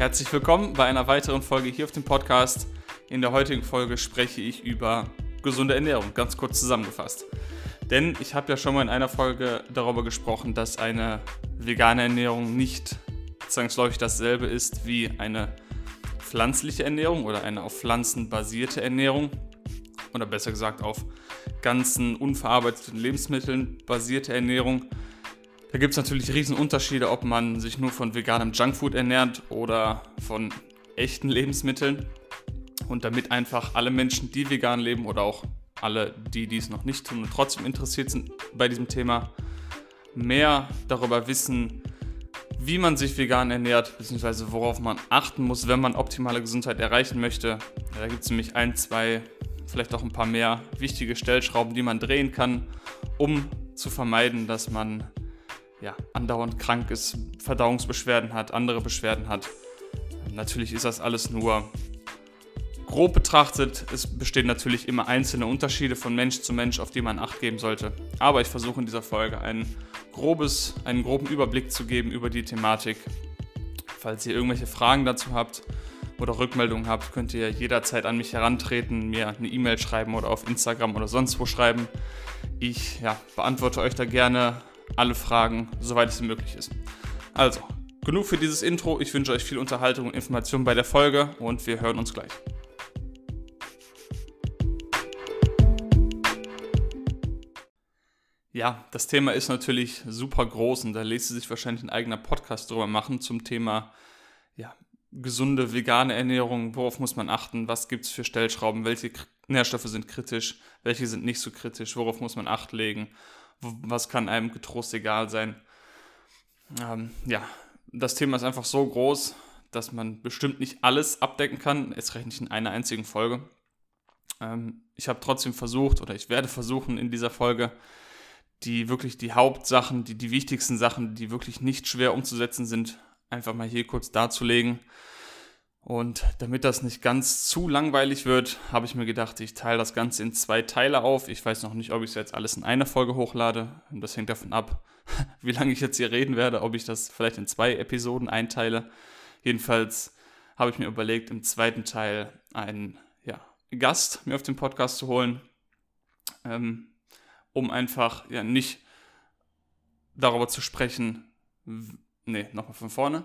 Herzlich willkommen bei einer weiteren Folge hier auf dem Podcast. In der heutigen Folge spreche ich über gesunde Ernährung, ganz kurz zusammengefasst. Denn ich habe ja schon mal in einer Folge darüber gesprochen, dass eine vegane Ernährung nicht zwangsläufig dasselbe ist wie eine pflanzliche Ernährung oder eine auf Pflanzen basierte Ernährung oder besser gesagt auf ganzen unverarbeiteten Lebensmitteln basierte Ernährung. Da gibt es natürlich riesen Unterschiede, ob man sich nur von veganem Junkfood ernährt oder von echten Lebensmitteln. Und damit einfach alle Menschen, die vegan leben oder auch alle, die dies noch nicht tun und trotzdem interessiert sind bei diesem Thema, mehr darüber wissen, wie man sich vegan ernährt, beziehungsweise worauf man achten muss, wenn man optimale Gesundheit erreichen möchte. Da gibt es nämlich ein, zwei, vielleicht auch ein paar mehr wichtige Stellschrauben, die man drehen kann, um zu vermeiden, dass man ja, andauernd krank ist, Verdauungsbeschwerden hat, andere Beschwerden hat. Natürlich ist das alles nur grob betrachtet. Es bestehen natürlich immer einzelne Unterschiede von Mensch zu Mensch, auf die man Acht geben sollte. Aber ich versuche in dieser Folge ein grobes, einen groben Überblick zu geben über die Thematik. Falls ihr irgendwelche Fragen dazu habt oder Rückmeldungen habt, könnt ihr jederzeit an mich herantreten, mir eine E-Mail schreiben oder auf Instagram oder sonst wo schreiben. Ich ja, beantworte euch da gerne alle Fragen, soweit es möglich ist. Also, genug für dieses Intro. Ich wünsche euch viel Unterhaltung und Information bei der Folge und wir hören uns gleich. Ja, das Thema ist natürlich super groß und da lässt sich wahrscheinlich ein eigener Podcast drüber machen zum Thema ja, gesunde vegane Ernährung. Worauf muss man achten? Was gibt es für Stellschrauben? Welche Nährstoffe sind kritisch? Welche sind nicht so kritisch? Worauf muss man Acht legen? Was kann einem getrost egal sein. Ähm, ja, das Thema ist einfach so groß, dass man bestimmt nicht alles abdecken kann, es reicht nicht in einer einzigen Folge. Ähm, ich habe trotzdem versucht oder ich werde versuchen in dieser Folge die wirklich die Hauptsachen, die, die wichtigsten Sachen, die wirklich nicht schwer umzusetzen sind, einfach mal hier kurz darzulegen. Und damit das nicht ganz zu langweilig wird, habe ich mir gedacht, ich teile das Ganze in zwei Teile auf. Ich weiß noch nicht, ob ich es jetzt alles in einer Folge hochlade. Das hängt davon ab, wie lange ich jetzt hier reden werde, ob ich das vielleicht in zwei Episoden einteile. Jedenfalls habe ich mir überlegt, im zweiten Teil einen ja, Gast mir auf den Podcast zu holen, ähm, um einfach ja nicht darüber zu sprechen. Nee, nochmal von vorne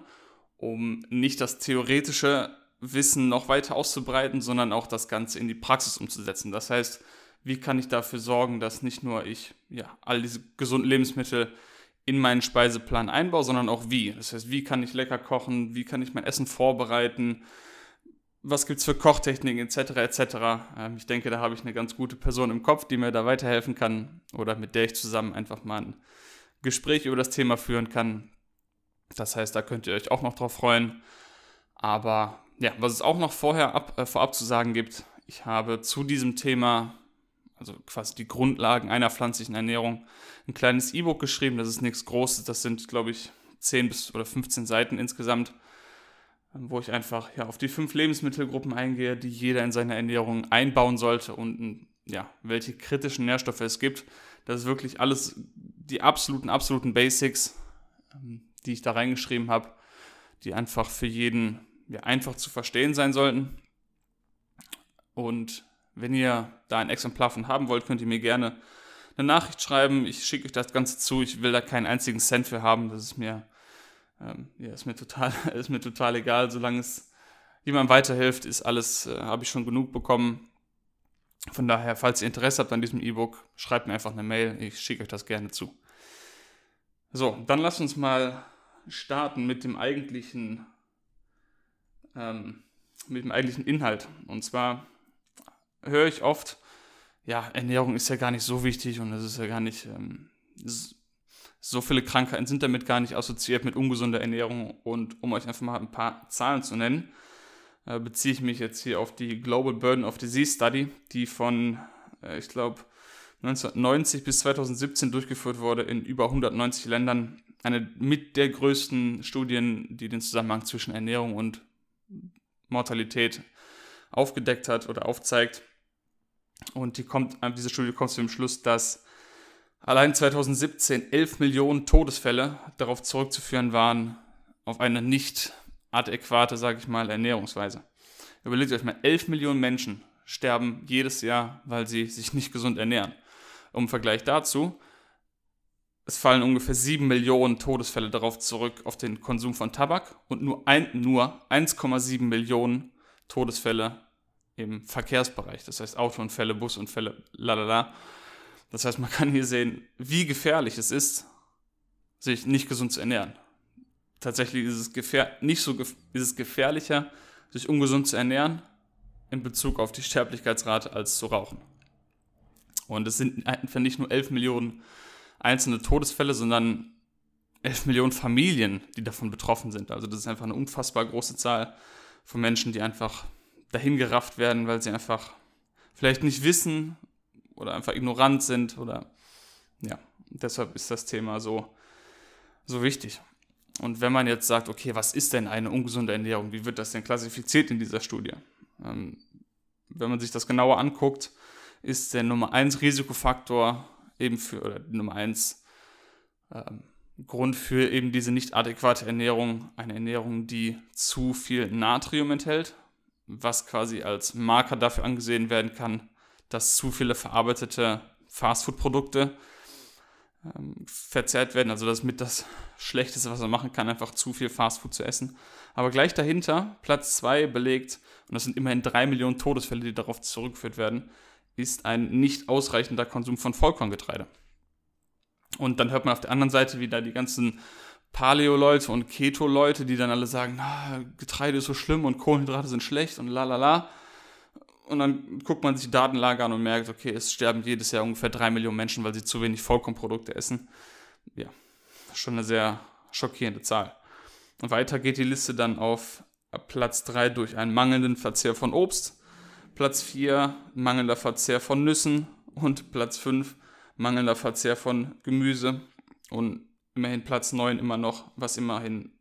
um nicht das theoretische Wissen noch weiter auszubreiten, sondern auch das Ganze in die Praxis umzusetzen. Das heißt, wie kann ich dafür sorgen, dass nicht nur ich ja, all diese gesunden Lebensmittel in meinen Speiseplan einbaue, sondern auch wie. Das heißt, wie kann ich lecker kochen, wie kann ich mein Essen vorbereiten, was gibt es für Kochtechniken etc. etc. Ähm, ich denke, da habe ich eine ganz gute Person im Kopf, die mir da weiterhelfen kann oder mit der ich zusammen einfach mal ein Gespräch über das Thema führen kann. Das heißt, da könnt ihr euch auch noch drauf freuen. Aber ja, was es auch noch vorher ab, äh, vorab zu sagen gibt, ich habe zu diesem Thema, also quasi die Grundlagen einer pflanzlichen Ernährung, ein kleines E-Book geschrieben. Das ist nichts Großes, das sind, glaube ich, 10 bis oder 15 Seiten insgesamt, wo ich einfach ja, auf die fünf Lebensmittelgruppen eingehe, die jeder in seine Ernährung einbauen sollte und ja, welche kritischen Nährstoffe es gibt. Das ist wirklich alles die absoluten, absoluten Basics, ähm, die ich da reingeschrieben habe, die einfach für jeden ja, einfach zu verstehen sein sollten. Und wenn ihr da ein Exemplar von haben wollt, könnt ihr mir gerne eine Nachricht schreiben. Ich schicke euch das Ganze zu. Ich will da keinen einzigen Cent für haben. Das ist mir, ähm, ja, ist mir total, ist mir total egal. Solange es jemandem weiterhilft, ist alles, äh, habe ich schon genug bekommen. Von daher, falls ihr Interesse habt an diesem E-Book, schreibt mir einfach eine Mail. Ich schicke euch das gerne zu. So, dann lasst uns mal starten mit dem eigentlichen, ähm, mit dem eigentlichen Inhalt. Und zwar höre ich oft, ja, Ernährung ist ja gar nicht so wichtig und es ist ja gar nicht, ähm, so viele Krankheiten sind damit gar nicht assoziiert mit ungesunder Ernährung. Und um euch einfach mal ein paar Zahlen zu nennen, äh, beziehe ich mich jetzt hier auf die Global Burden of Disease Study, die von, äh, ich glaube, 1990 bis 2017 durchgeführt wurde in über 190 Ländern eine mit der größten Studien, die den Zusammenhang zwischen Ernährung und Mortalität aufgedeckt hat oder aufzeigt. Und die kommt, diese Studie kommt zu dem Schluss, dass allein 2017 11 Millionen Todesfälle darauf zurückzuführen waren, auf eine nicht adäquate, sage ich mal, Ernährungsweise. Überlegt euch mal, 11 Millionen Menschen sterben jedes Jahr, weil sie sich nicht gesund ernähren. Um Vergleich dazu, es fallen ungefähr 7 Millionen Todesfälle darauf zurück, auf den Konsum von Tabak und nur, nur 1,7 Millionen Todesfälle im Verkehrsbereich. Das heißt Autounfälle, Busunfälle, lalala. Das heißt, man kann hier sehen, wie gefährlich es ist, sich nicht gesund zu ernähren. Tatsächlich ist es, gefähr nicht so ist es gefährlicher, sich ungesund zu ernähren in Bezug auf die Sterblichkeitsrate als zu rauchen. Und es sind einfach nicht nur 11 Millionen einzelne Todesfälle, sondern 11 Millionen Familien, die davon betroffen sind. Also das ist einfach eine unfassbar große Zahl von Menschen, die einfach dahin gerafft werden, weil sie einfach vielleicht nicht wissen oder einfach ignorant sind oder ja, deshalb ist das Thema so, so wichtig. Und wenn man jetzt sagt, okay, was ist denn eine ungesunde Ernährung? Wie wird das denn klassifiziert in dieser Studie? Ähm, wenn man sich das genauer anguckt, ist der Nummer 1 Risikofaktor eben für, oder Nummer 1 ähm, Grund für eben diese nicht adäquate Ernährung, eine Ernährung, die zu viel Natrium enthält, was quasi als Marker dafür angesehen werden kann, dass zu viele verarbeitete Fastfood-Produkte ähm, verzehrt werden. Also das ist mit das Schlechteste, was man machen kann, einfach zu viel Fastfood zu essen. Aber gleich dahinter, Platz 2 belegt, und das sind immerhin 3 Millionen Todesfälle, die darauf zurückgeführt werden, ist ein nicht ausreichender Konsum von Vollkorngetreide. Und dann hört man auf der anderen Seite wieder die ganzen Paleo-Leute und Keto-Leute, die dann alle sagen, na, Getreide ist so schlimm und Kohlenhydrate sind schlecht und la la la. Und dann guckt man sich die Datenlage an und merkt, okay, es sterben jedes Jahr ungefähr drei Millionen Menschen, weil sie zu wenig Vollkornprodukte essen. Ja, schon eine sehr schockierende Zahl. Und weiter geht die Liste dann auf Platz 3 durch einen mangelnden Verzehr von Obst, Platz 4 mangelnder Verzehr von Nüssen und Platz 5 mangelnder Verzehr von Gemüse und immerhin Platz 9 immer noch, was immerhin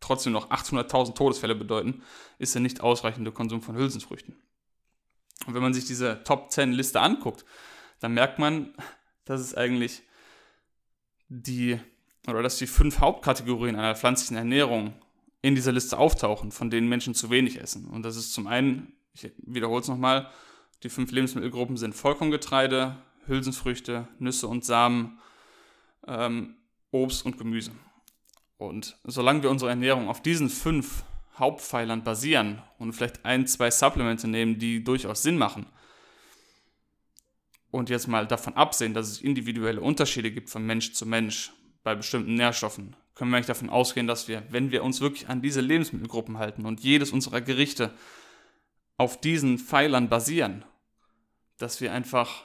trotzdem noch 800.000 Todesfälle bedeuten, ist der nicht ausreichende Konsum von Hülsenfrüchten. Und wenn man sich diese Top 10 Liste anguckt, dann merkt man, dass es eigentlich die, oder dass die fünf Hauptkategorien einer pflanzlichen Ernährung in dieser Liste auftauchen, von denen Menschen zu wenig essen. Und das ist zum einen, ich wiederhole es nochmal, die fünf Lebensmittelgruppen sind Vollkorngetreide, Hülsenfrüchte, Nüsse und Samen, ähm, Obst und Gemüse. Und solange wir unsere Ernährung auf diesen fünf Hauptpfeilern basieren und vielleicht ein, zwei Supplemente nehmen, die durchaus Sinn machen, und jetzt mal davon absehen, dass es individuelle Unterschiede gibt von Mensch zu Mensch bei bestimmten Nährstoffen, können wir eigentlich davon ausgehen, dass wir, wenn wir uns wirklich an diese Lebensmittelgruppen halten und jedes unserer Gerichte auf diesen Pfeilern basieren, dass wir einfach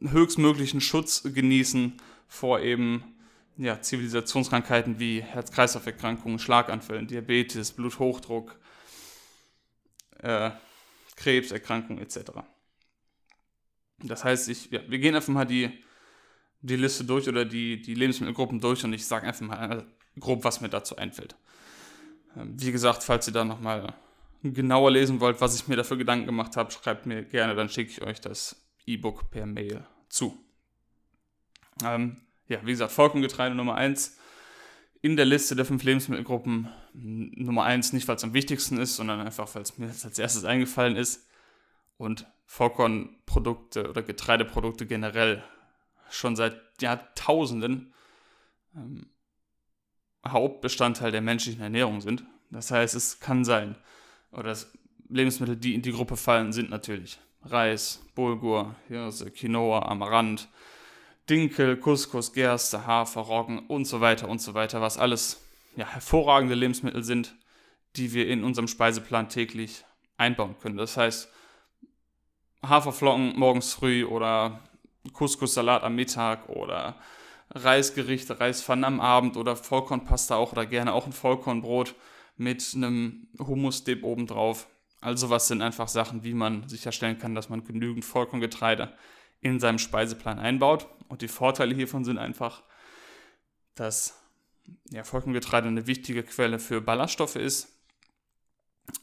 höchstmöglichen Schutz genießen vor eben ja, Zivilisationskrankheiten wie Herz-Kreislauf-Erkrankungen, Schlaganfällen, Diabetes, Bluthochdruck, äh, Krebserkrankungen etc. Das heißt, ich, ja, wir gehen einfach mal die, die Liste durch oder die, die Lebensmittelgruppen durch und ich sage einfach mal grob, was mir dazu einfällt. Ähm, wie gesagt, falls ihr da nochmal genauer lesen wollt, was ich mir dafür Gedanken gemacht habe, schreibt mir gerne, dann schicke ich euch das E-Book per Mail zu. Ähm, ja, wie gesagt, Vollkorngetreide Nummer 1 in der Liste der fünf Lebensmittelgruppen. Nummer 1 nicht, weil es am wichtigsten ist, sondern einfach, weil es mir als erstes eingefallen ist. Und Vollkornprodukte oder Getreideprodukte generell schon seit Jahrtausenden ähm, Hauptbestandteil der menschlichen Ernährung sind. Das heißt, es kann sein, oder Lebensmittel, die in die Gruppe fallen, sind natürlich Reis, Bulgur, Hirse, Quinoa, Amaranth, Dinkel, Couscous, Gerste, Hafer, Roggen und so weiter und so weiter, was alles ja, hervorragende Lebensmittel sind, die wir in unserem Speiseplan täglich einbauen können. Das heißt, Haferflocken morgens früh oder Couscous-Salat am Mittag oder Reisgerichte, Reispfannen am Abend oder Vollkornpasta auch oder gerne auch ein Vollkornbrot mit einem Hummus-Dip obendrauf. Also was sind einfach Sachen, wie man sicherstellen kann, dass man genügend Vollkorngetreide in seinem Speiseplan einbaut. Und die Vorteile hiervon sind einfach, dass ja, Vollkorngetreide eine wichtige Quelle für Ballaststoffe ist.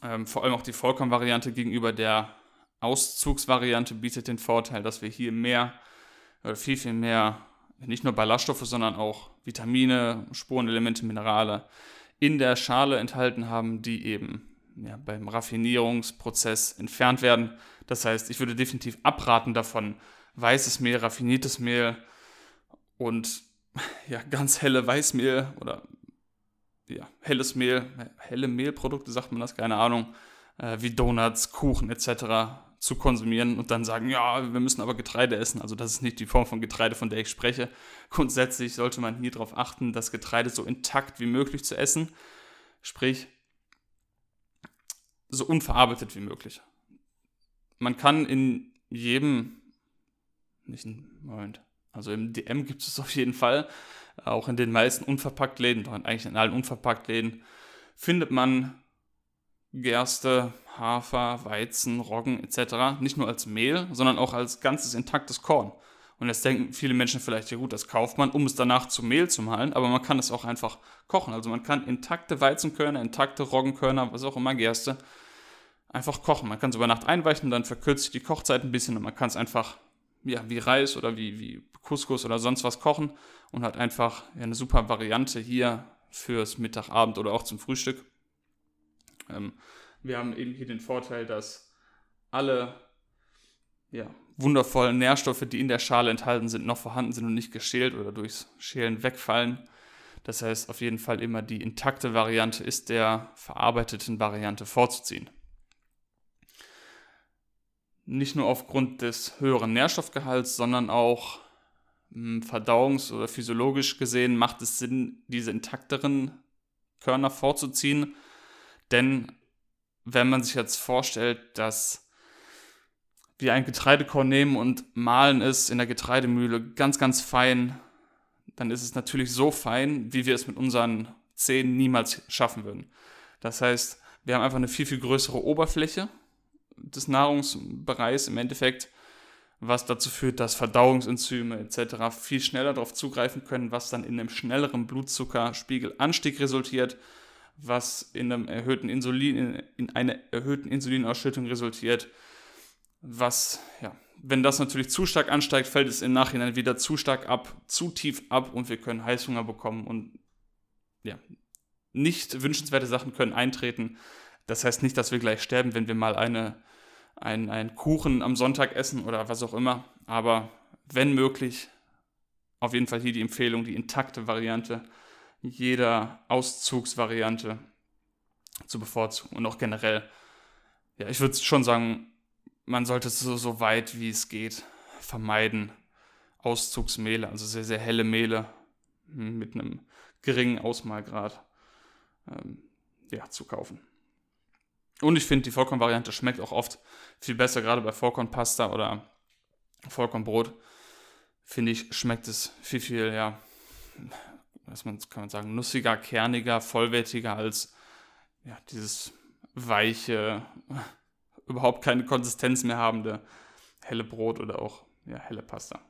Ähm, vor allem auch die Vollkornvariante gegenüber der Auszugsvariante bietet den Vorteil, dass wir hier mehr, oder viel, viel mehr, nicht nur Ballaststoffe, sondern auch Vitamine, Spurenelemente, Minerale in der Schale enthalten haben, die eben ja, beim Raffinierungsprozess entfernt werden. Das heißt, ich würde definitiv abraten davon, weißes Mehl, raffiniertes Mehl und ja, ganz helle Weißmehl oder ja, helles Mehl, helle Mehlprodukte, sagt man das, keine Ahnung, äh, wie Donuts, Kuchen etc. zu konsumieren und dann sagen, ja, wir müssen aber Getreide essen. Also das ist nicht die Form von Getreide, von der ich spreche. Grundsätzlich sollte man hier darauf achten, das Getreide so intakt wie möglich zu essen. Sprich, so unverarbeitet wie möglich. Man kann in jedem, nicht in, Moment, also im DM gibt es auf jeden Fall, auch in den meisten Unverpacktläden, eigentlich in allen Unverpacktläden, findet man Gerste, Hafer, Weizen, Roggen etc. nicht nur als Mehl, sondern auch als ganzes intaktes Korn. Und jetzt denken viele Menschen vielleicht, ja gut, das kauft man, um es danach zu Mehl zu mahlen, aber man kann es auch einfach kochen. Also man kann intakte Weizenkörner, intakte Roggenkörner, was auch immer, Gerste, einfach kochen. Man kann es über Nacht einweichen, dann verkürzt sich die Kochzeit ein bisschen und man kann es einfach ja, wie Reis oder wie, wie Couscous oder sonst was kochen und hat einfach eine super Variante hier fürs Mittagabend oder auch zum Frühstück. Ähm, wir haben eben hier den Vorteil, dass alle ja, wundervollen Nährstoffe, die in der Schale enthalten sind, noch vorhanden sind und nicht geschält oder durchs Schälen wegfallen. Das heißt, auf jeden Fall immer die intakte Variante ist der verarbeiteten Variante vorzuziehen nicht nur aufgrund des höheren Nährstoffgehalts, sondern auch hm, verdauungs- oder physiologisch gesehen macht es Sinn, diese intakteren Körner vorzuziehen. Denn wenn man sich jetzt vorstellt, dass wir ein Getreidekorn nehmen und mahlen es in der Getreidemühle ganz, ganz fein, dann ist es natürlich so fein, wie wir es mit unseren Zähnen niemals schaffen würden. Das heißt, wir haben einfach eine viel, viel größere Oberfläche des Nahrungsbereichs im Endeffekt, was dazu führt, dass Verdauungsenzyme etc. viel schneller darauf zugreifen können, was dann in einem schnelleren Blutzuckerspiegelanstieg resultiert, was in einem erhöhten Insulin, in einer erhöhten Insulinausschüttung resultiert, was, ja, wenn das natürlich zu stark ansteigt, fällt es im Nachhinein wieder zu stark ab, zu tief ab und wir können Heißhunger bekommen und ja, nicht wünschenswerte Sachen können eintreten. Das heißt nicht, dass wir gleich sterben, wenn wir mal eine einen, einen Kuchen am Sonntag essen oder was auch immer. Aber wenn möglich, auf jeden Fall hier die Empfehlung, die intakte Variante jeder Auszugsvariante zu bevorzugen und auch generell. Ja, ich würde schon sagen, man sollte es so, so weit wie es geht vermeiden, Auszugsmehle, also sehr, sehr helle Mehle mit einem geringen Ausmalgrad ähm, ja, zu kaufen. Und ich finde, die Vollkornvariante schmeckt auch oft viel besser, gerade bei Vollkornpasta oder Vollkornbrot. Finde ich, schmeckt es viel, viel, ja, was man, kann man sagen, nussiger, kerniger, vollwertiger als ja, dieses weiche, überhaupt keine Konsistenz mehr habende helle Brot oder auch ja, helle Pasta.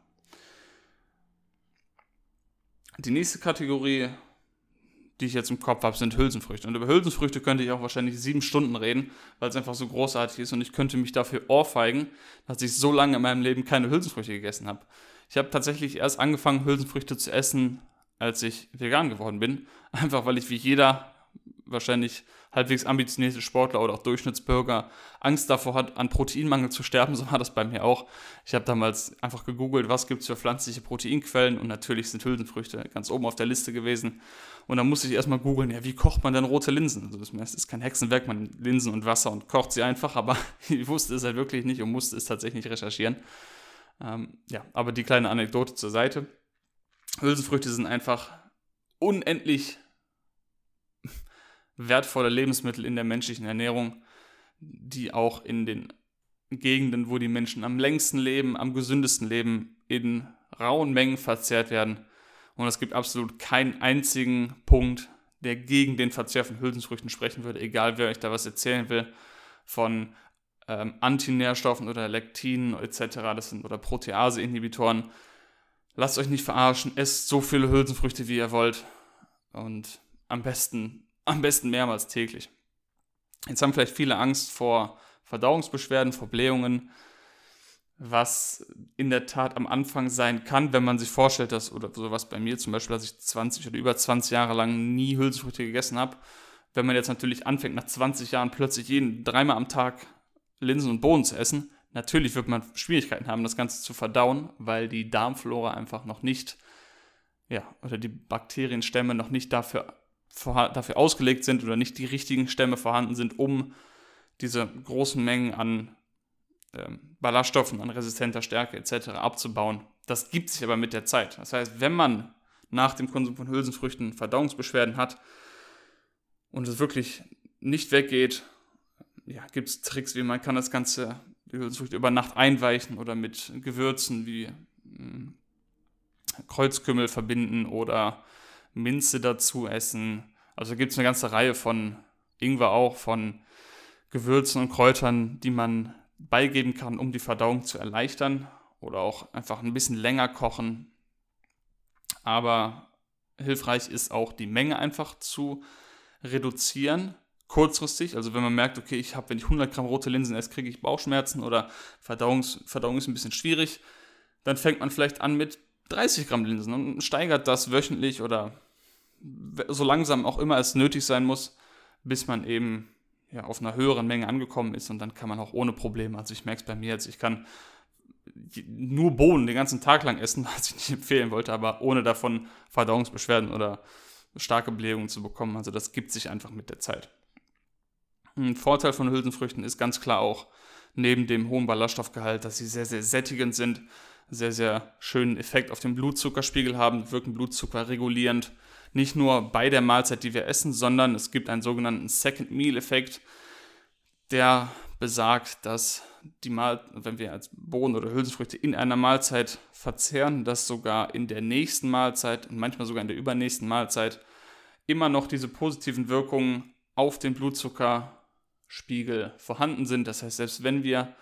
Die nächste Kategorie die ich jetzt im Kopf habe, sind Hülsenfrüchte. Und über Hülsenfrüchte könnte ich auch wahrscheinlich sieben Stunden reden, weil es einfach so großartig ist und ich könnte mich dafür ohrfeigen, dass ich so lange in meinem Leben keine Hülsenfrüchte gegessen habe. Ich habe tatsächlich erst angefangen, Hülsenfrüchte zu essen, als ich vegan geworden bin. Einfach weil ich wie jeder wahrscheinlich halbwegs ambitionierte Sportler oder auch Durchschnittsbürger Angst davor hat, an Proteinmangel zu sterben. So war das bei mir auch. Ich habe damals einfach gegoogelt, was gibt es für pflanzliche Proteinquellen und natürlich sind Hülsenfrüchte ganz oben auf der Liste gewesen. Und dann musste ich erstmal googeln, ja, wie kocht man denn rote Linsen? Also das ist kein Hexenwerk, man nimmt Linsen und Wasser und kocht sie einfach, aber ich wusste es halt wirklich nicht und musste es tatsächlich recherchieren. Ähm, ja, aber die kleine Anekdote zur Seite. Hülsenfrüchte sind einfach unendlich wertvolle Lebensmittel in der menschlichen Ernährung, die auch in den Gegenden, wo die Menschen am längsten leben, am gesündesten leben, in rauen Mengen verzehrt werden. Und es gibt absolut keinen einzigen Punkt, der gegen den Verzehr von Hülsenfrüchten sprechen würde, egal wer euch da was erzählen will, von ähm, Antinährstoffen oder Lektinen etc. Das sind, oder Protease-Inhibitoren. Lasst euch nicht verarschen, esst so viele Hülsenfrüchte, wie ihr wollt. Und am besten am besten mehrmals täglich. Jetzt haben vielleicht viele Angst vor Verdauungsbeschwerden, vor Blähungen. was in der Tat am Anfang sein kann, wenn man sich vorstellt, dass, oder sowas bei mir zum Beispiel, dass ich 20 oder über 20 Jahre lang nie Hülsenfrüchte gegessen habe. Wenn man jetzt natürlich anfängt, nach 20 Jahren plötzlich jeden dreimal am Tag Linsen und Bohnen zu essen, natürlich wird man Schwierigkeiten haben, das Ganze zu verdauen, weil die Darmflora einfach noch nicht, ja, oder die Bakterienstämme noch nicht dafür, dafür ausgelegt sind oder nicht die richtigen Stämme vorhanden sind, um diese großen Mengen an ähm, Ballaststoffen, an resistenter Stärke etc. abzubauen. Das gibt sich aber mit der Zeit. Das heißt, wenn man nach dem Konsum von Hülsenfrüchten Verdauungsbeschwerden hat und es wirklich nicht weggeht, ja, gibt es Tricks, wie man kann das Ganze, die Hülsenfrüchte über Nacht einweichen oder mit Gewürzen wie hm, Kreuzkümmel verbinden oder Minze dazu essen. Also gibt es eine ganze Reihe von Ingwer auch, von Gewürzen und Kräutern, die man beigeben kann, um die Verdauung zu erleichtern oder auch einfach ein bisschen länger kochen. Aber hilfreich ist auch die Menge einfach zu reduzieren, kurzfristig. Also wenn man merkt, okay, ich habe, wenn ich 100 Gramm rote Linsen esse, kriege ich Bauchschmerzen oder Verdauungs, Verdauung ist ein bisschen schwierig, dann fängt man vielleicht an mit 30 Gramm Linsen und steigert das wöchentlich oder so langsam auch immer es nötig sein muss, bis man eben ja, auf einer höheren Menge angekommen ist und dann kann man auch ohne Probleme, also ich merke es bei mir jetzt, ich kann nur Bohnen den ganzen Tag lang essen, was ich nicht empfehlen wollte, aber ohne davon Verdauungsbeschwerden oder starke Blähungen zu bekommen. Also das gibt sich einfach mit der Zeit. Ein Vorteil von Hülsenfrüchten ist ganz klar auch neben dem hohen Ballaststoffgehalt, dass sie sehr, sehr sättigend sind, sehr, sehr schönen Effekt auf den Blutzuckerspiegel haben, wirken Blutzucker regulierend, nicht nur bei der Mahlzeit, die wir essen, sondern es gibt einen sogenannten Second Meal Effekt, der besagt, dass die Mahl wenn wir als Bohnen oder Hülsenfrüchte in einer Mahlzeit verzehren, dass sogar in der nächsten Mahlzeit und manchmal sogar in der übernächsten Mahlzeit immer noch diese positiven Wirkungen auf den Blutzuckerspiegel vorhanden sind. Das heißt, selbst wenn wir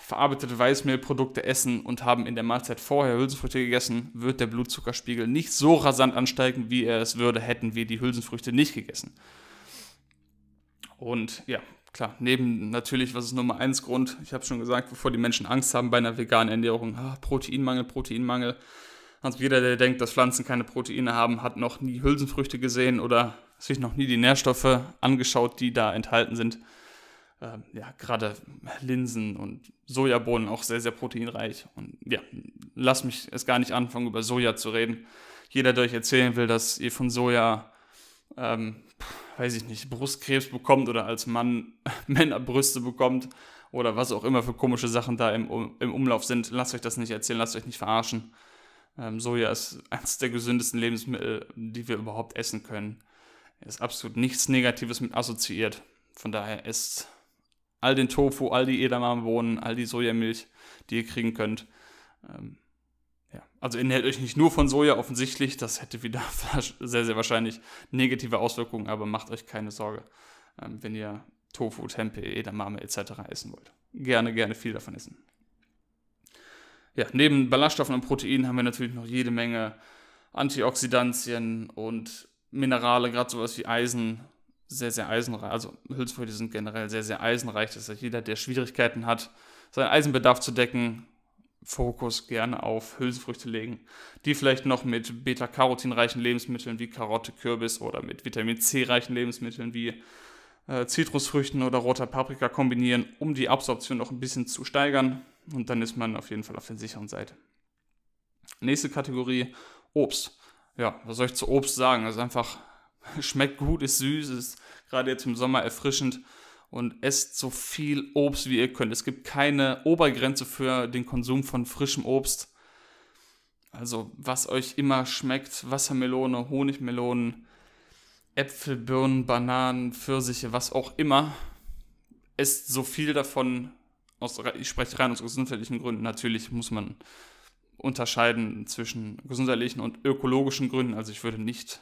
verarbeitete Weißmehlprodukte essen und haben in der Mahlzeit vorher Hülsenfrüchte gegessen, wird der Blutzuckerspiegel nicht so rasant ansteigen, wie er es würde, hätten wir die Hülsenfrüchte nicht gegessen. Und ja, klar, neben natürlich, was ist Nummer eins Grund, ich habe schon gesagt, bevor die Menschen Angst haben bei einer veganen Ernährung, ah, Proteinmangel, Proteinmangel. Also jeder, der denkt, dass Pflanzen keine Proteine haben, hat noch nie Hülsenfrüchte gesehen oder sich noch nie die Nährstoffe angeschaut, die da enthalten sind äh, ja, gerade Linsen und Sojabohnen auch sehr, sehr proteinreich. Und ja, lass mich es gar nicht anfangen, über Soja zu reden. Jeder, der euch erzählen will, dass ihr von Soja, ähm, weiß ich nicht, Brustkrebs bekommt oder als Mann Männerbrüste bekommt oder was auch immer für komische Sachen da im, im Umlauf sind, lasst euch das nicht erzählen, lasst euch nicht verarschen. Ähm, Soja ist eines der gesündesten Lebensmittel, die wir überhaupt essen können. Ist absolut nichts Negatives mit assoziiert. Von daher ist all den Tofu, all die Edamamebohnen, all die Sojamilch, die ihr kriegen könnt. Ähm, ja. Also ernährt euch nicht nur von Soja offensichtlich, das hätte wieder sehr, sehr wahrscheinlich negative Auswirkungen, aber macht euch keine Sorge, ähm, wenn ihr Tofu, Tempeh, Edamame etc. essen wollt. Gerne, gerne viel davon essen. Ja, neben Ballaststoffen und Proteinen haben wir natürlich noch jede Menge Antioxidantien und Minerale, gerade sowas wie Eisen, sehr, sehr eisenreich. Also Hülsenfrüchte sind generell sehr, sehr eisenreich. Das heißt, jeder, der Schwierigkeiten hat, seinen Eisenbedarf zu decken, Fokus gerne auf Hülsenfrüchte legen, die vielleicht noch mit Beta-Carotin-reichen Lebensmitteln wie Karotte, Kürbis oder mit Vitamin C-reichen Lebensmitteln wie äh, Zitrusfrüchten oder roter Paprika kombinieren, um die Absorption noch ein bisschen zu steigern. Und dann ist man auf jeden Fall auf der sicheren Seite. Nächste Kategorie, Obst. Ja, was soll ich zu Obst sagen? Das ist einfach Schmeckt gut, ist süß, ist gerade jetzt im Sommer erfrischend und esst so viel Obst, wie ihr könnt. Es gibt keine Obergrenze für den Konsum von frischem Obst. Also, was euch immer schmeckt: Wassermelone, Honigmelonen, Äpfel, Birnen, Bananen, Pfirsiche, was auch immer. Esst so viel davon. Aus, ich spreche rein aus gesundheitlichen Gründen. Natürlich muss man unterscheiden zwischen gesundheitlichen und ökologischen Gründen. Also, ich würde nicht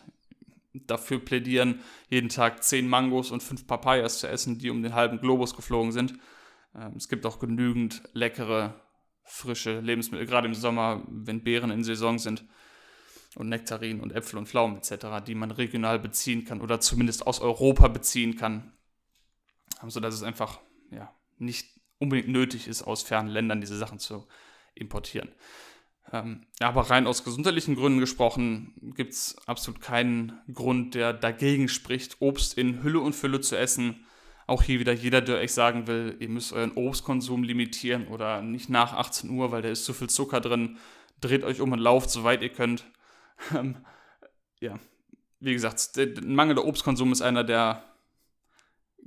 dafür plädieren, jeden Tag zehn Mangos und fünf Papayas zu essen, die um den halben Globus geflogen sind. Ähm, es gibt auch genügend leckere, frische Lebensmittel, gerade im Sommer, wenn Beeren in Saison sind und Nektarinen und Äpfel und Pflaumen etc., die man regional beziehen kann oder zumindest aus Europa beziehen kann, sodass es einfach ja, nicht unbedingt nötig ist, aus fernen Ländern diese Sachen zu importieren. Ähm, aber rein aus gesundheitlichen Gründen gesprochen, gibt es absolut keinen Grund, der dagegen spricht, Obst in Hülle und Fülle zu essen. Auch hier wieder jeder, der euch sagen will, ihr müsst euren Obstkonsum limitieren oder nicht nach 18 Uhr, weil da ist zu viel Zucker drin. Dreht euch um und lauft, soweit ihr könnt. Ähm, ja, wie gesagt, der mangelnde Obstkonsum ist einer der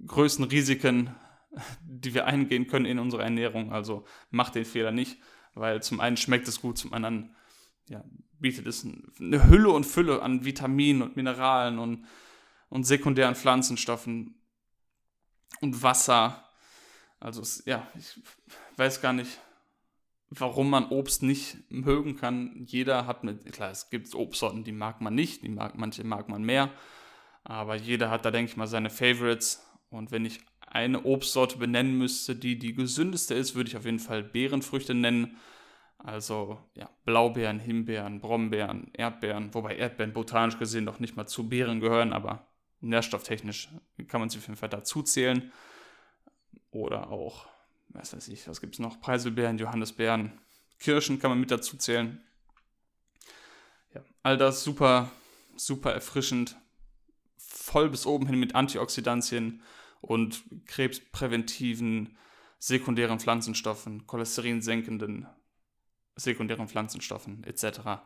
größten Risiken, die wir eingehen können in unserer Ernährung. Also macht den Fehler nicht weil zum einen schmeckt es gut, zum anderen ja, bietet es eine Hülle und Fülle an Vitaminen und Mineralen und, und sekundären Pflanzenstoffen und Wasser. Also es, ja, ich weiß gar nicht, warum man Obst nicht mögen kann. Jeder hat mit, klar, es gibt Obstsorten, die mag man nicht, die mag, manche mag man mehr, aber jeder hat da, denke ich mal, seine Favorites. Und wenn ich eine Obstsorte benennen müsste, die die gesündeste ist, würde ich auf jeden Fall Beerenfrüchte nennen. Also ja, Blaubeeren, Himbeeren, Brombeeren, Erdbeeren, wobei Erdbeeren botanisch gesehen noch nicht mal zu Beeren gehören, aber nährstofftechnisch kann man sie auf jeden Fall dazu zählen. Oder auch, was weiß ich, was gibt es noch? Preiselbeeren, Johannisbeeren, Kirschen kann man mit dazu zählen. Ja, all das super, super erfrischend, voll bis oben hin mit Antioxidantien und krebspräventiven sekundären Pflanzenstoffen, cholesterinsenkenden sekundären Pflanzenstoffen etc.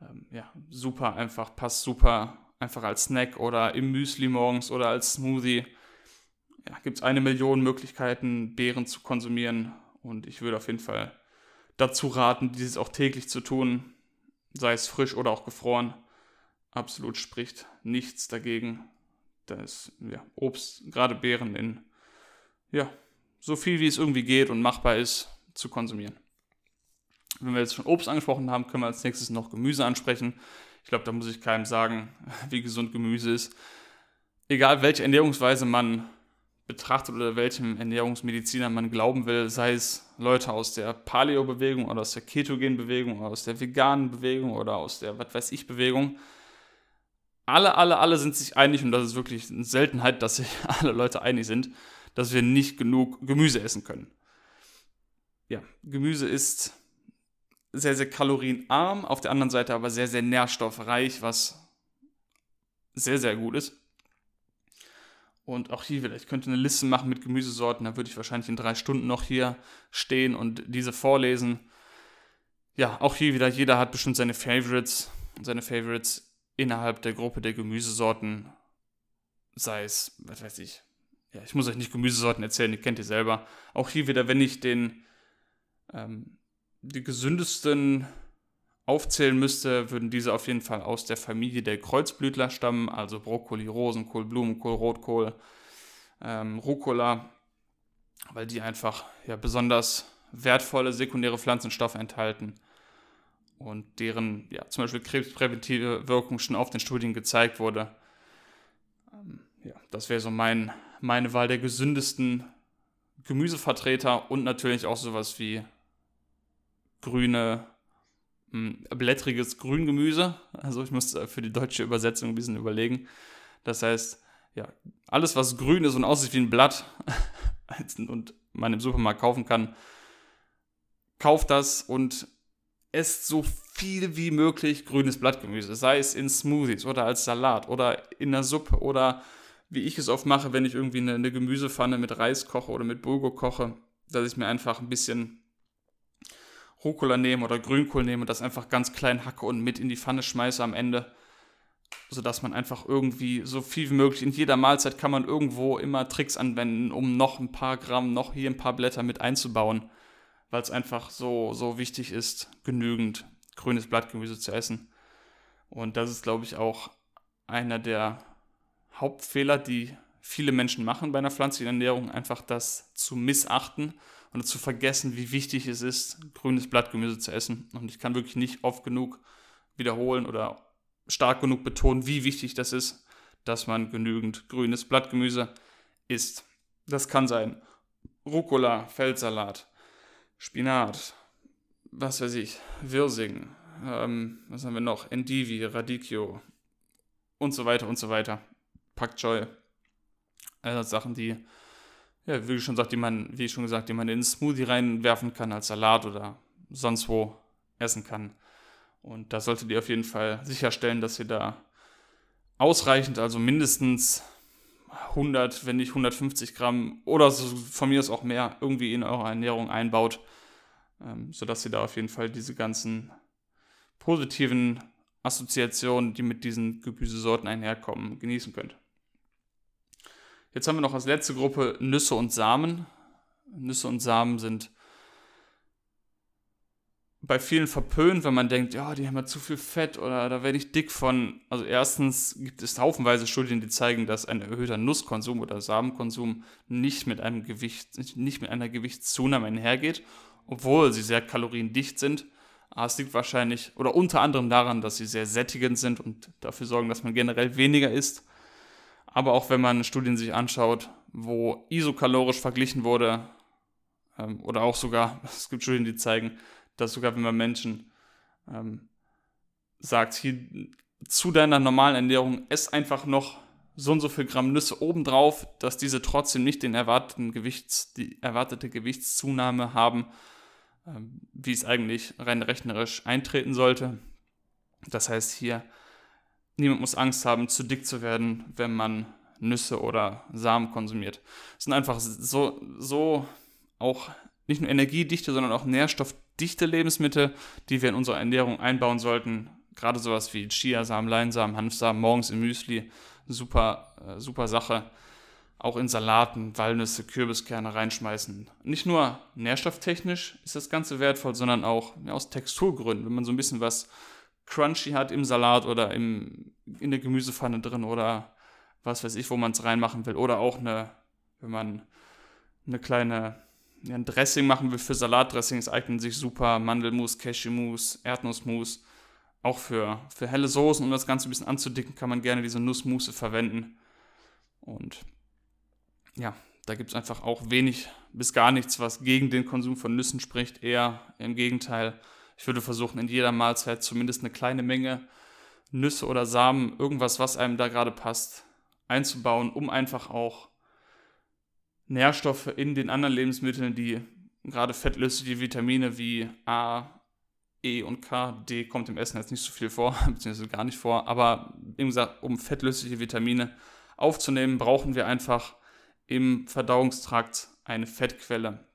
Ähm, ja, super einfach, passt super einfach als Snack oder im Müsli morgens oder als Smoothie. Ja, gibt es eine Million Möglichkeiten, Beeren zu konsumieren und ich würde auf jeden Fall dazu raten, dieses auch täglich zu tun, sei es frisch oder auch gefroren. Absolut spricht nichts dagegen, das ja, Obst, gerade Beeren in ja, so viel wie es irgendwie geht und machbar ist, zu konsumieren. Wenn wir jetzt schon Obst angesprochen haben, können wir als nächstes noch Gemüse ansprechen. Ich glaube, da muss ich keinem sagen, wie gesund Gemüse ist. Egal welche Ernährungsweise man betrachtet oder welchem Ernährungsmediziner man glauben will, sei es Leute aus der Paleo-Bewegung oder aus der Ketogen-Bewegung oder aus der veganen Bewegung oder aus der was weiß ich Bewegung, alle, alle, alle sind sich einig, und das ist wirklich eine Seltenheit, dass sich alle Leute einig sind, dass wir nicht genug Gemüse essen können. Ja, Gemüse ist sehr, sehr kalorienarm, auf der anderen Seite aber sehr, sehr nährstoffreich, was sehr, sehr gut ist. Und auch hier wieder, ich könnte eine Liste machen mit Gemüsesorten, da würde ich wahrscheinlich in drei Stunden noch hier stehen und diese vorlesen. Ja, auch hier wieder, jeder hat bestimmt seine Favorites. Seine Favorites innerhalb der Gruppe der Gemüsesorten, sei es, was weiß ich, ja, ich muss euch nicht Gemüsesorten erzählen, die kennt ihr selber. Auch hier wieder, wenn ich den, ähm, die gesündesten aufzählen müsste, würden diese auf jeden Fall aus der Familie der Kreuzblütler stammen, also Brokkoli, Rosenkohl, Blumenkohl, Rotkohl, ähm, Rucola, weil die einfach ja, besonders wertvolle sekundäre Pflanzenstoffe enthalten und deren ja, zum Beispiel krebspräventive Wirkung schon auf den Studien gezeigt wurde. Ähm, ja, das wäre so mein, meine Wahl der gesündesten Gemüsevertreter und natürlich auch sowas wie grüne, mh, hm, blättriges Grüngemüse. Also ich muss für die deutsche Übersetzung ein bisschen überlegen. Das heißt, ja, alles, was grün ist und aussieht wie ein Blatt und man im Supermarkt kaufen kann, kauft das und esst so viel wie möglich grünes Blattgemüse, sei es in Smoothies oder als Salat oder in der Suppe oder wie ich es oft mache, wenn ich irgendwie eine, eine Gemüsepfanne mit Reis koche oder mit Bulgur koche, dass ich mir einfach ein bisschen Rucola nehme oder Grünkohl nehme und das einfach ganz klein hacke und mit in die Pfanne schmeiße am Ende, sodass man einfach irgendwie so viel wie möglich in jeder Mahlzeit kann man irgendwo immer Tricks anwenden, um noch ein paar Gramm, noch hier ein paar Blätter mit einzubauen weil es einfach so, so wichtig ist, genügend grünes Blattgemüse zu essen. Und das ist, glaube ich, auch einer der Hauptfehler, die viele Menschen machen bei einer pflanzlichen Ernährung, einfach das zu missachten und zu vergessen, wie wichtig es ist, grünes Blattgemüse zu essen. Und ich kann wirklich nicht oft genug wiederholen oder stark genug betonen, wie wichtig das ist, dass man genügend grünes Blattgemüse isst. Das kann sein Rucola, Feldsalat, Spinat, was weiß ich, Wirsing, ähm, was haben wir noch? Endivi, Radicchio und so weiter und so weiter. Pak Choi. Also Sachen, die ja, wie schon gesagt, die man, wie schon gesagt, die man in einen Smoothie reinwerfen kann als Salat oder sonst wo essen kann. Und da solltet ihr auf jeden Fall sicherstellen, dass ihr da ausreichend, also mindestens 100, wenn nicht 150 Gramm oder so, von mir ist auch mehr, irgendwie in eure Ernährung einbaut, ähm, sodass ihr da auf jeden Fall diese ganzen positiven Assoziationen, die mit diesen Gemüsesorten einherkommen, genießen könnt. Jetzt haben wir noch als letzte Gruppe Nüsse und Samen. Nüsse und Samen sind bei vielen verpönt, wenn man denkt, ja, die haben ja zu viel Fett oder da werde ich dick von. Also erstens gibt es haufenweise Studien, die zeigen, dass ein erhöhter Nusskonsum oder Samenkonsum nicht mit einem Gewicht, nicht mit einer Gewichtszunahme einhergeht, obwohl sie sehr kaloriendicht sind. Aber es liegt wahrscheinlich oder unter anderem daran, dass sie sehr sättigend sind und dafür sorgen, dass man generell weniger isst. Aber auch wenn man Studien sich anschaut, wo isokalorisch verglichen wurde, ähm, oder auch sogar, es gibt Studien, die zeigen, dass sogar wenn man Menschen ähm, sagt, hier zu deiner normalen Ernährung ess einfach noch so und so viel Gramm Nüsse obendrauf, dass diese trotzdem nicht den erwarteten Gewichts, die erwartete Gewichtszunahme haben, wie es eigentlich rein rechnerisch eintreten sollte. Das heißt hier, niemand muss Angst haben, zu dick zu werden, wenn man Nüsse oder Samen konsumiert. Es sind einfach so, so auch nicht nur energiedichte, sondern auch nährstoffdichte Lebensmittel, die wir in unsere Ernährung einbauen sollten. Gerade sowas wie Chiasamen, Leinsamen, Hanfsamen, morgens im Müsli. Super, äh, super Sache. Auch in Salaten, Walnüsse, Kürbiskerne reinschmeißen. Nicht nur nährstofftechnisch ist das Ganze wertvoll, sondern auch ja, aus Texturgründen. Wenn man so ein bisschen was crunchy hat im Salat oder im, in der Gemüsepfanne drin oder was weiß ich, wo man es reinmachen will. Oder auch eine, wenn man eine kleine ja, ein Dressing machen will für Salatdressings, eignen sich super Mandelmus, Cashewmus, Erdnussmus. Auch für, für helle Soßen, um das Ganze ein bisschen anzudicken, kann man gerne diese Nussmusse verwenden. Und ja, da gibt es einfach auch wenig bis gar nichts, was gegen den Konsum von Nüssen spricht. Eher im Gegenteil. Ich würde versuchen, in jeder Mahlzeit zumindest eine kleine Menge Nüsse oder Samen, irgendwas, was einem da gerade passt, einzubauen, um einfach auch Nährstoffe in den anderen Lebensmitteln, die gerade fettlösliche Vitamine wie A, E und K, D kommt im Essen jetzt nicht so viel vor, beziehungsweise gar nicht vor, aber wie gesagt, um fettlösliche Vitamine aufzunehmen, brauchen wir einfach im Verdauungstrakt eine Fettquelle.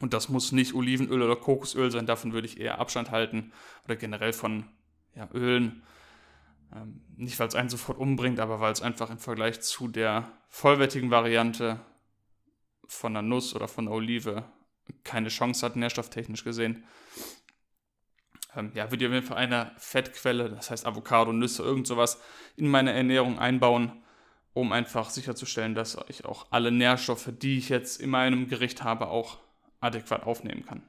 Und das muss nicht Olivenöl oder Kokosöl sein, davon würde ich eher Abstand halten oder generell von ja, Ölen. Ähm, nicht, weil es einen sofort umbringt, aber weil es einfach im Vergleich zu der vollwertigen Variante von der Nuss oder von der Olive keine Chance hat, nährstofftechnisch gesehen. Ähm, ja, würde ich auf jeden Fall eine Fettquelle, das heißt Avocado, Nüsse, irgend sowas, in meine Ernährung einbauen, um einfach sicherzustellen, dass ich auch alle Nährstoffe, die ich jetzt in meinem Gericht habe, auch adäquat aufnehmen kann.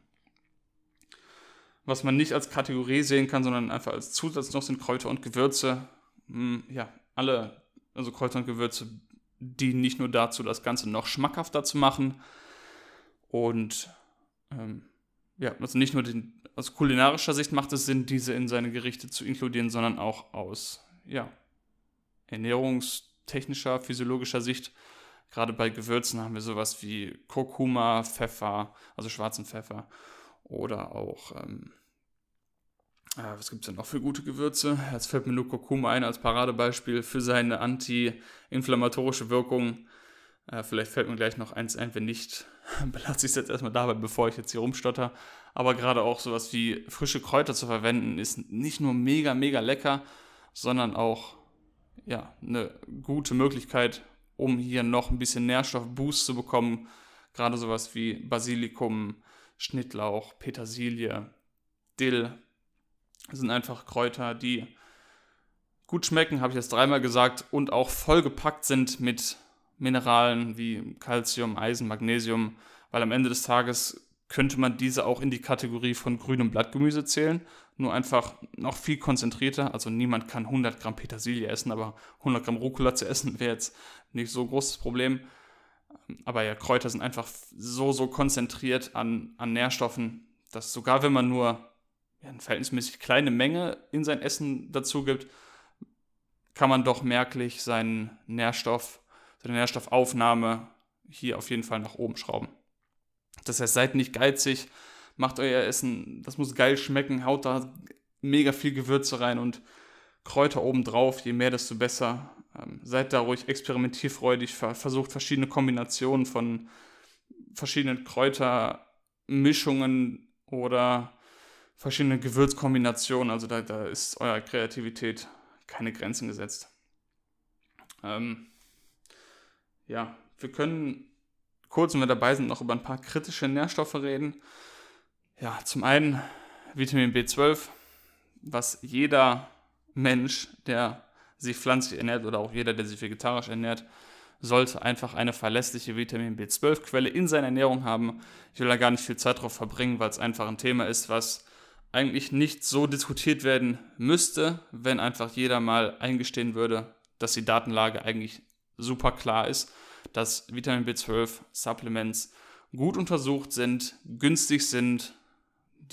Was man nicht als Kategorie sehen kann, sondern einfach als Zusatz noch sind Kräuter und Gewürze. Hm, ja, alle, also Kräuter und Gewürze dienen nicht nur dazu, das Ganze noch schmackhafter zu machen und ähm, ja, also nicht nur den, aus kulinarischer Sicht macht es Sinn, diese in seine Gerichte zu inkludieren, sondern auch aus ja, ernährungstechnischer, physiologischer Sicht. Gerade bei Gewürzen haben wir sowas wie Kurkuma, Pfeffer, also schwarzen Pfeffer oder auch ähm, äh, was gibt es denn noch für gute Gewürze? Jetzt fällt mir nur Kurkuma ein als Paradebeispiel für seine anti-inflammatorische Wirkung. Äh, vielleicht fällt mir gleich noch eins ein, wenn nicht, belasse ich es jetzt erstmal dabei, bevor ich jetzt hier rumstotter. Aber gerade auch sowas wie frische Kräuter zu verwenden, ist nicht nur mega, mega lecker, sondern auch ja, eine gute Möglichkeit, um hier noch ein bisschen Nährstoffboost zu bekommen. Gerade sowas wie Basilikum, Schnittlauch, Petersilie, Dill, sind einfach Kräuter, die gut schmecken, habe ich jetzt dreimal gesagt, und auch vollgepackt sind mit Mineralen wie Calcium, Eisen, Magnesium, weil am Ende des Tages könnte man diese auch in die Kategorie von grünem Blattgemüse zählen, nur einfach noch viel konzentrierter. Also niemand kann 100 Gramm Petersilie essen, aber 100 Gramm Rucola zu essen wäre jetzt nicht so großes Problem. Aber ja, Kräuter sind einfach so, so konzentriert an, an Nährstoffen, dass sogar wenn man nur eine verhältnismäßig kleine Menge in sein Essen dazu gibt, kann man doch merklich seinen Nährstoff, seine Nährstoffaufnahme hier auf jeden Fall nach oben schrauben. Das heißt, seid nicht geizig, macht euer Essen, das muss geil schmecken, haut da mega viel Gewürze rein und Kräuter oben drauf, je mehr, desto besser. Ähm, seid da ruhig experimentierfreudig, versucht verschiedene Kombinationen von verschiedenen Kräutermischungen oder verschiedene Gewürzkombinationen. Also da, da ist eurer Kreativität keine Grenzen gesetzt. Ähm, ja, wir können kurz, wenn wir dabei sind, noch über ein paar kritische Nährstoffe reden. Ja, zum einen Vitamin B12, was jeder Mensch, der sich pflanzlich ernährt oder auch jeder, der sich vegetarisch ernährt, sollte einfach eine verlässliche Vitamin B12-Quelle in seiner Ernährung haben. Ich will da gar nicht viel Zeit drauf verbringen, weil es einfach ein Thema ist, was eigentlich nicht so diskutiert werden müsste, wenn einfach jeder mal eingestehen würde, dass die Datenlage eigentlich super klar ist, dass Vitamin B12 Supplements gut untersucht sind, günstig sind,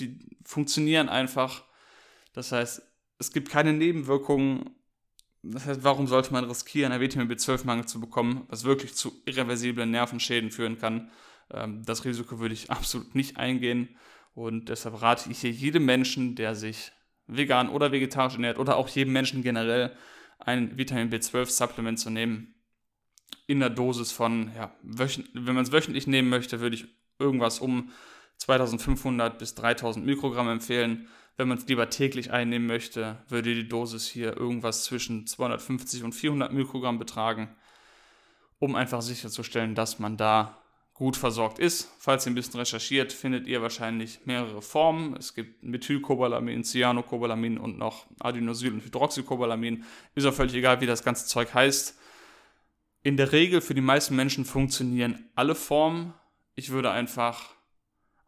die funktionieren einfach. Das heißt, es gibt keine Nebenwirkungen. Das heißt, warum sollte man riskieren, einen Vitamin B12-Mangel zu bekommen, was wirklich zu irreversiblen Nervenschäden führen kann? Ähm, das Risiko würde ich absolut nicht eingehen. Und deshalb rate ich hier jedem Menschen, der sich vegan oder vegetarisch ernährt oder auch jedem Menschen generell ein Vitamin B12-Supplement zu nehmen. In der Dosis von, ja, wenn man es wöchentlich nehmen möchte, würde ich irgendwas um 2500 bis 3000 Mikrogramm empfehlen. Wenn man es lieber täglich einnehmen möchte, würde die Dosis hier irgendwas zwischen 250 und 400 Mikrogramm betragen, um einfach sicherzustellen, dass man da gut versorgt ist. Falls ihr ein bisschen recherchiert, findet ihr wahrscheinlich mehrere Formen. Es gibt Methylcobalamin, Cyanocobalamin und noch Adenosyl- und Hydroxycobalamin. Ist auch völlig egal, wie das ganze Zeug heißt. In der Regel für die meisten Menschen funktionieren alle Formen. Ich würde einfach,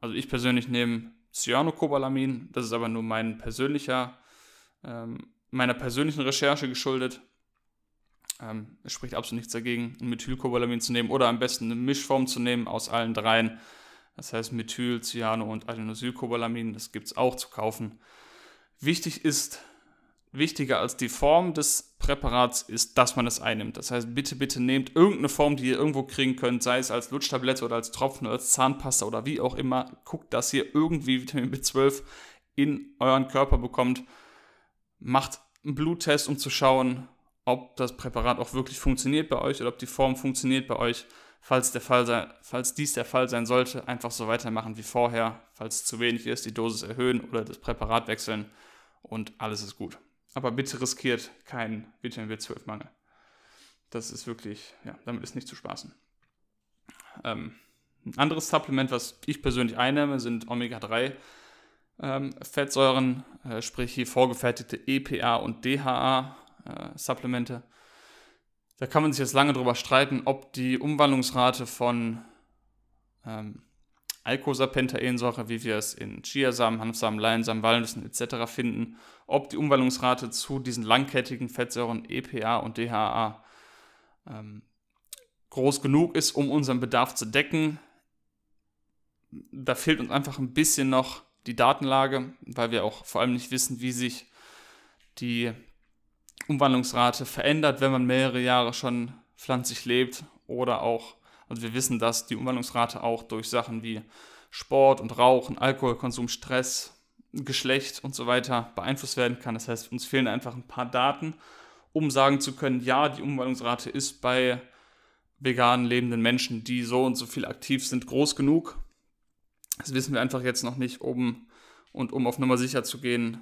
also ich persönlich nehme Cyanocobalamin. Das ist aber nur mein persönlicher, ähm, meiner persönlichen Recherche geschuldet. Ähm, es spricht absolut nichts dagegen, Methylcobalamin zu nehmen oder am besten eine Mischform zu nehmen aus allen dreien. Das heißt Methyl, Cyano und Adenosylcobalamin. Das gibt es auch zu kaufen. Wichtig ist, wichtiger als die Form des Präparats ist, dass man es einnimmt. Das heißt, bitte, bitte nehmt irgendeine Form, die ihr irgendwo kriegen könnt, sei es als Lutschtablette oder als Tropfen oder als Zahnpasta oder wie auch immer. Guckt, dass ihr irgendwie Vitamin B12 in euren Körper bekommt. Macht einen Bluttest, um zu schauen, ob das Präparat auch wirklich funktioniert bei euch oder ob die Form funktioniert bei euch. Falls, der Fall sei, falls dies der Fall sein sollte, einfach so weitermachen wie vorher. Falls zu wenig ist, die Dosis erhöhen oder das Präparat wechseln und alles ist gut. Aber bitte riskiert keinen Vitamin B12-Mangel. Das ist wirklich, ja, damit ist nicht zu spaßen. Ähm, ein anderes Supplement, was ich persönlich einnehme, sind Omega-3 ähm, äh, sprich hier vorgefertigte EPA und DHA äh. Da kann man sich jetzt lange drüber streiten, ob die Umwandlungsrate von ähm, Eicosapentaensäure, wie wir es in Chiasamen, Hanfsamen, Leinsamen, Walnüssen etc. finden, ob die Umwandlungsrate zu diesen langkettigen Fettsäuren EPA und DHA ähm, groß genug ist, um unseren Bedarf zu decken. Da fehlt uns einfach ein bisschen noch die Datenlage, weil wir auch vor allem nicht wissen, wie sich die Umwandlungsrate verändert, wenn man mehrere Jahre schon pflanzlich lebt oder auch also wir wissen, dass die Umwandlungsrate auch durch Sachen wie Sport und Rauchen, Alkoholkonsum, Stress, Geschlecht und so weiter beeinflusst werden kann. Das heißt, uns fehlen einfach ein paar Daten, um sagen zu können, ja, die Umwandlungsrate ist bei vegan lebenden Menschen, die so und so viel aktiv sind, groß genug. Das wissen wir einfach jetzt noch nicht, um und um auf Nummer sicher zu gehen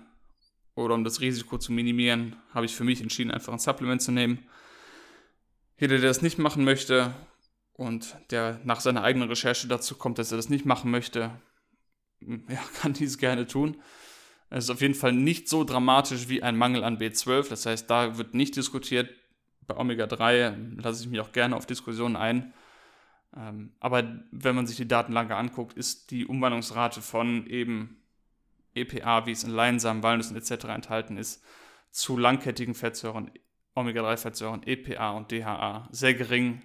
oder um das Risiko zu minimieren, habe ich für mich entschieden, einfach ein Supplement zu nehmen. Jeder, der das nicht machen möchte, und der nach seiner eigenen Recherche dazu kommt, dass er das nicht machen möchte, ja, kann dies gerne tun. Es ist auf jeden Fall nicht so dramatisch wie ein Mangel an B12. Das heißt, da wird nicht diskutiert. Bei Omega-3 lasse ich mich auch gerne auf Diskussionen ein. Ähm, aber wenn man sich die Datenlage anguckt, ist die Umwandlungsrate von eben EPA, wie es in Leinsamen, Walnüssen etc. enthalten ist, zu langkettigen Fettsäuren, Omega-3-Fettsäuren, EPA und DHA sehr gering.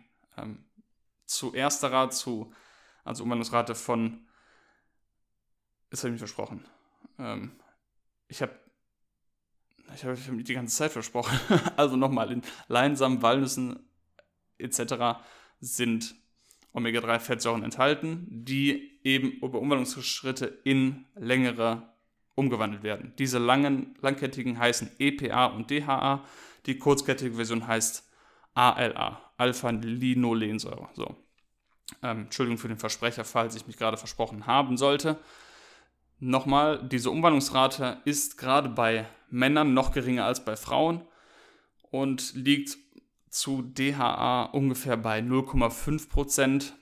Zu ersterer zu, also Umwandlungsrate von, das habe ich mir versprochen. Ähm, ich habe ich habe die ganze Zeit versprochen. also nochmal, in Leinsamen, Walnüssen etc. sind Omega-3-Fettsäuren enthalten, die eben über Umwandlungsschritte in längere umgewandelt werden. Diese langen, langkettigen heißen EPA und DHA. Die kurzkettige Version heißt ALA, Alpha-Linolensäure. So. Ähm, Entschuldigung für den Versprecher, falls ich mich gerade versprochen haben sollte. Nochmal, diese Umwandlungsrate ist gerade bei Männern noch geringer als bei Frauen und liegt zu DHA ungefähr bei 0,5 Prozent,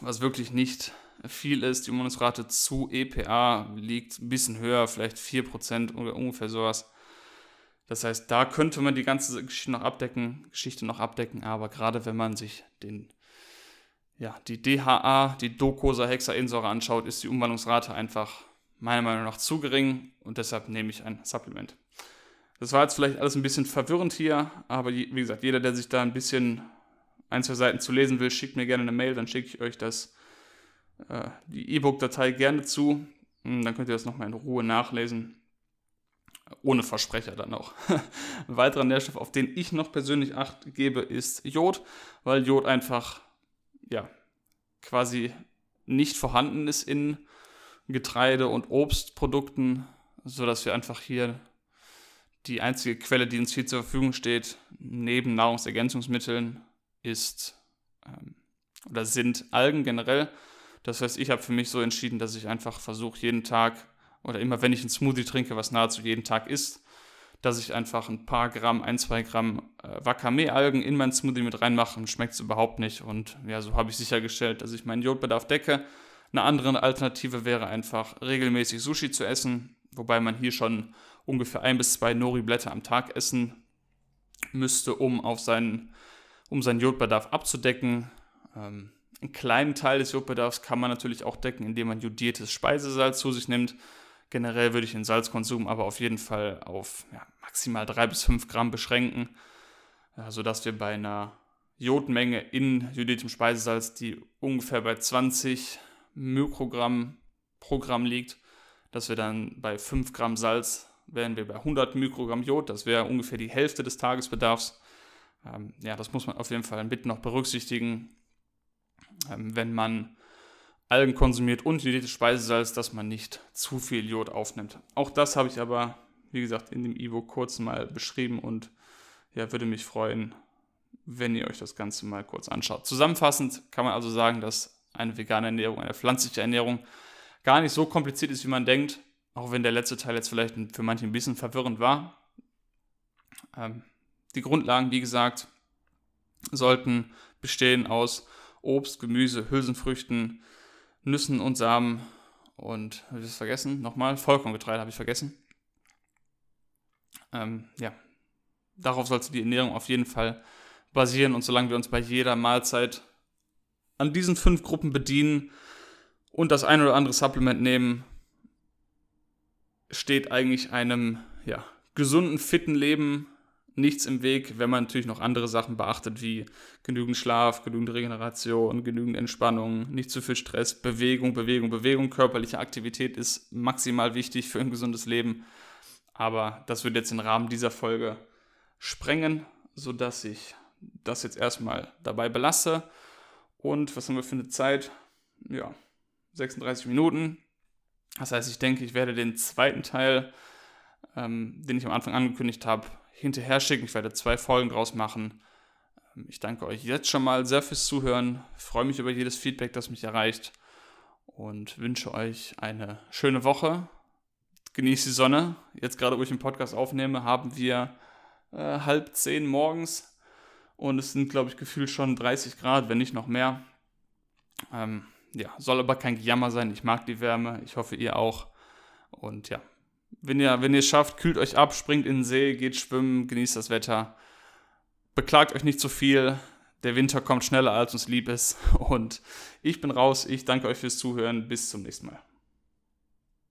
was wirklich nicht viel ist. Die Umwandlungsrate zu EPA liegt ein bisschen höher, vielleicht 4 Prozent oder ungefähr sowas. Das heißt, da könnte man die ganze Geschichte noch abdecken, Geschichte noch abdecken, aber gerade wenn man sich den, ja, die DHA, die Docosahexaensäure anschaut, ist die Umwandlungsrate einfach meiner Meinung nach zu gering und deshalb nehme ich ein Supplement. Das war jetzt vielleicht alles ein bisschen verwirrend hier, aber wie gesagt, jeder, der sich da ein bisschen ein, zwei Seiten zu lesen will, schickt mir gerne eine Mail, dann schicke ich euch das, äh, die E-Book-Datei gerne zu. Und dann könnt ihr das nochmal in Ruhe nachlesen. Ohne Versprecher dann auch. Ein weiterer Nährstoff, auf den ich noch persönlich Acht gebe, ist Jod, weil Jod einfach, ja, quasi nicht vorhanden ist in Getreide- und Obstprodukten, sodass wir einfach hier die einzige Quelle, die uns hier zur Verfügung steht, neben Nahrungsergänzungsmitteln, ist ähm, oder sind Algen generell. Das heißt, ich habe für mich so entschieden, dass ich einfach versuche, jeden Tag oder immer, wenn ich einen Smoothie trinke, was nahezu jeden Tag ist, dass ich einfach ein paar Gramm, ein, zwei Gramm äh, Wakame-Algen in meinen Smoothie mit reinmache und schmeckt es überhaupt nicht. Und ja, so habe ich sichergestellt, dass ich meinen Jodbedarf decke. Eine andere Alternative wäre einfach regelmäßig Sushi zu essen, wobei man hier schon ungefähr ein bis zwei Nori-Blätter am Tag essen müsste, um auf seinen, um seinen Jodbedarf abzudecken. Ähm, einen kleinen Teil des Jodbedarfs kann man natürlich auch decken, indem man jodiertes Speisesalz zu sich nimmt. Generell würde ich den Salzkonsum aber auf jeden Fall auf ja, maximal drei bis fünf Gramm beschränken, ja, sodass wir bei einer Jodmenge in jodiertem Speisesalz, die ungefähr bei 20 Mikrogramm pro Gramm liegt, dass wir dann bei 5 Gramm Salz wären wir bei 100 Mikrogramm Jod, das wäre ungefähr die Hälfte des Tagesbedarfs. Ähm, ja, das muss man auf jeden Fall mit noch berücksichtigen, ähm, wenn man Algen konsumiert und jodiertes Speisesalz, dass man nicht zu viel Jod aufnimmt. Auch das habe ich aber, wie gesagt, in dem E-Book kurz mal beschrieben und ja, würde mich freuen, wenn ihr euch das Ganze mal kurz anschaut. Zusammenfassend kann man also sagen, dass eine vegane Ernährung, eine pflanzliche Ernährung gar nicht so kompliziert ist, wie man denkt. Auch wenn der letzte Teil jetzt vielleicht für manche ein bisschen verwirrend war. Ähm, die Grundlagen, wie gesagt, sollten bestehen aus Obst, Gemüse, Hülsenfrüchten, Nüssen und Samen und, habe ich das vergessen? Nochmal, Vollkorngetreide habe ich vergessen. Ähm, ja, darauf sollte die Ernährung auf jeden Fall basieren und solange wir uns bei jeder Mahlzeit an diesen fünf Gruppen bedienen und das ein oder andere Supplement nehmen, steht eigentlich einem ja, gesunden, fitten Leben nichts im Weg, wenn man natürlich noch andere Sachen beachtet, wie genügend Schlaf, genügend Regeneration, genügend Entspannung, nicht zu viel Stress, Bewegung, Bewegung, Bewegung, körperliche Aktivität ist maximal wichtig für ein gesundes Leben. Aber das wird jetzt den Rahmen dieser Folge sprengen, sodass ich das jetzt erstmal dabei belasse. Und was haben wir für eine Zeit? Ja, 36 Minuten. Das heißt, ich denke, ich werde den zweiten Teil, ähm, den ich am Anfang angekündigt habe, hinterher schicken. Ich werde zwei Folgen draus machen. Ähm, ich danke euch jetzt schon mal sehr fürs Zuhören. Ich freue mich über jedes Feedback, das mich erreicht. Und wünsche euch eine schöne Woche. Genießt die Sonne. Jetzt gerade, wo ich den Podcast aufnehme, haben wir äh, halb zehn morgens. Und es sind, glaube ich, gefühlt schon 30 Grad, wenn nicht noch mehr. Ähm, ja, soll aber kein Gejammer sein. Ich mag die Wärme. Ich hoffe, ihr auch. Und ja, wenn ihr, wenn ihr es schafft, kühlt euch ab, springt in den See, geht schwimmen, genießt das Wetter. Beklagt euch nicht zu viel. Der Winter kommt schneller, als uns lieb ist. Und ich bin raus. Ich danke euch fürs Zuhören. Bis zum nächsten Mal.